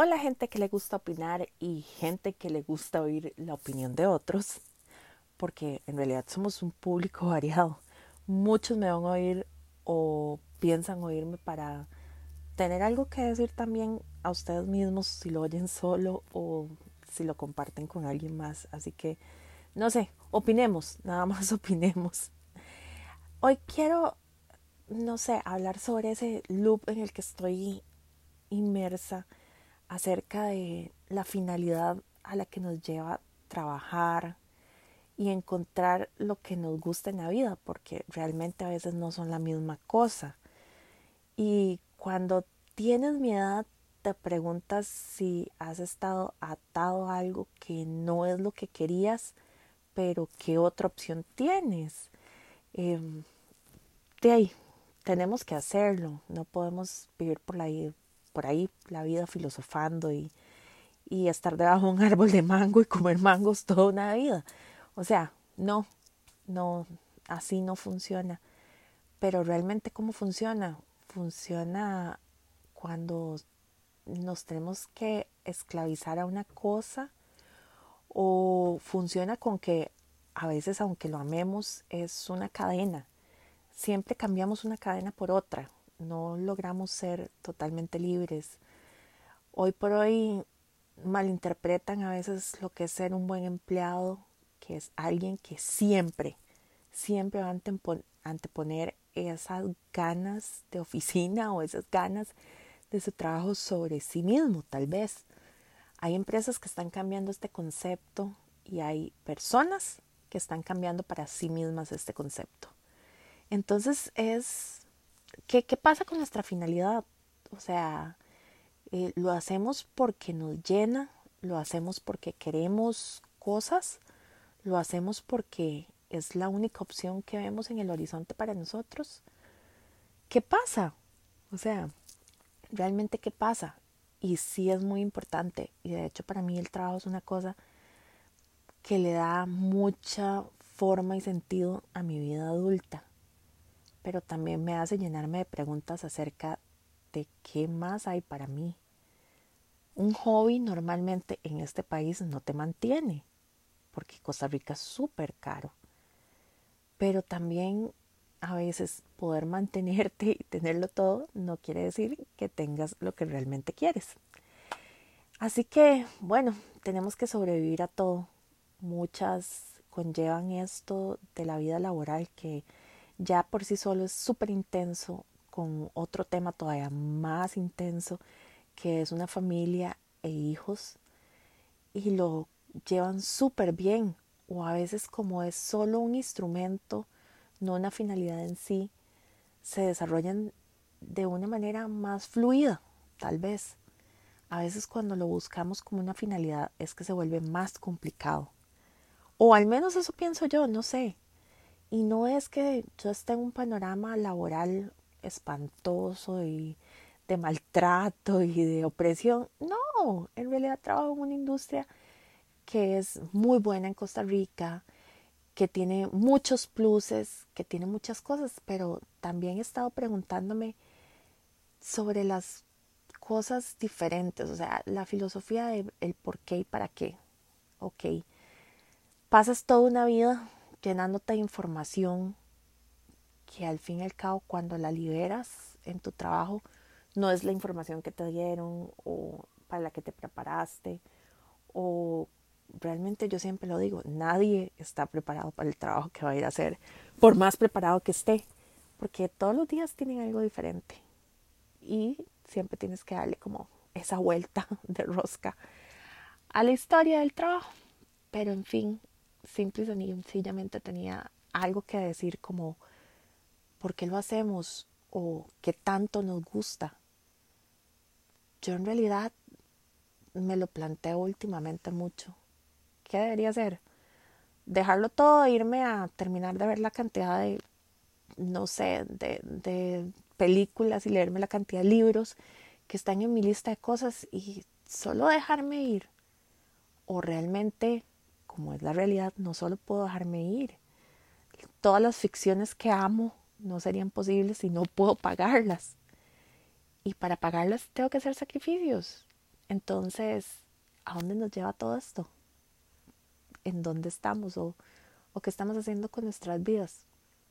Hola gente que le gusta opinar y gente que le gusta oír la opinión de otros, porque en realidad somos un público variado. Muchos me van a oír o piensan oírme para tener algo que decir también a ustedes mismos si lo oyen solo o si lo comparten con alguien más. Así que, no sé, opinemos, nada más opinemos. Hoy quiero, no sé, hablar sobre ese loop en el que estoy inmersa acerca de la finalidad a la que nos lleva trabajar y encontrar lo que nos gusta en la vida, porque realmente a veces no son la misma cosa. Y cuando tienes mi edad, te preguntas si has estado atado a algo que no es lo que querías, pero qué otra opción tienes. Em, de ahí, tenemos que hacerlo, no podemos vivir por la, por ahí la vida filosofando y, y estar debajo de un árbol de mango y comer mangos toda una vida. O sea, no, no, así no funciona. Pero realmente cómo funciona? Funciona cuando nos tenemos que esclavizar a una cosa o funciona con que a veces aunque lo amemos es una cadena. Siempre cambiamos una cadena por otra no logramos ser totalmente libres. Hoy por hoy malinterpretan a veces lo que es ser un buen empleado, que es alguien que siempre, siempre va a anteponer esas ganas de oficina o esas ganas de su trabajo sobre sí mismo, tal vez. Hay empresas que están cambiando este concepto y hay personas que están cambiando para sí mismas este concepto. Entonces es ¿qué, pasa con nuestra finalidad? O sea, eh, lo hacemos porque nos llena, lo hacemos porque queremos cosas, lo hacemos porque es la única opción que vemos en el horizonte para nosotros. ¿Qué pasa? O sea, realmente qué pasa. Y sí es muy importante. Y de hecho para mí el trabajo es una cosa que le da mucha forma y sentido a mi vida adulta pero también me hace llenarme de preguntas acerca de qué más hay para mí. Un hobby normalmente en este país no te mantiene, porque Costa Rica es súper caro. Pero también a veces poder mantenerte y tenerlo todo no quiere decir que tengas lo que realmente quieres. Así que, bueno, tenemos que sobrevivir a todo. Muchas conllevan esto de la vida laboral que ya por sí solo es súper intenso, con otro tema todavía más intenso, que es una familia e hijos, y lo llevan súper bien, o a veces como es solo un instrumento, no una finalidad en sí, se desarrollan de una manera más fluida, tal vez. A veces cuando lo buscamos como una finalidad es que se vuelve más complicado. O al menos eso pienso yo, no sé. Y no es que yo esté en un panorama laboral espantoso y de maltrato y de opresión. No, en realidad trabajo en una industria que es muy buena en Costa Rica, que tiene muchos pluses, que tiene muchas cosas, pero también he estado preguntándome sobre las cosas diferentes, o sea, la filosofía de el por qué y para qué. Ok, pasas toda una vida llenándote de información que al fin y al cabo cuando la liberas en tu trabajo no es la información que te dieron o para la que te preparaste o realmente yo siempre lo digo, nadie está preparado para el trabajo que va a ir a hacer, por más preparado que esté, porque todos los días tienen algo diferente y siempre tienes que darle como esa vuelta de rosca a la historia del trabajo. Pero en fin, simple y sencillamente tenía algo que decir como ¿por qué lo hacemos? o ¿qué tanto nos gusta? Yo en realidad me lo planteo últimamente mucho. ¿Qué debería hacer? Dejarlo todo e irme a terminar de ver la cantidad de, no sé, de, de películas y leerme la cantidad de libros que están en mi lista de cosas y solo dejarme ir. O realmente como es la realidad, no solo puedo dejarme ir. Todas las ficciones que amo no serían posibles si no puedo pagarlas. Y para pagarlas tengo que hacer sacrificios. Entonces, ¿a dónde nos lleva todo esto? ¿En dónde estamos o, o qué estamos haciendo con nuestras vidas?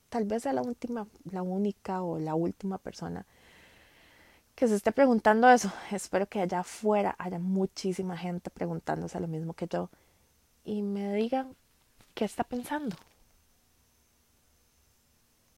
Tal vez sea la última, la única o la última persona que se esté preguntando eso. Espero que allá afuera haya muchísima gente preguntándose lo mismo que yo y me digan qué está pensando.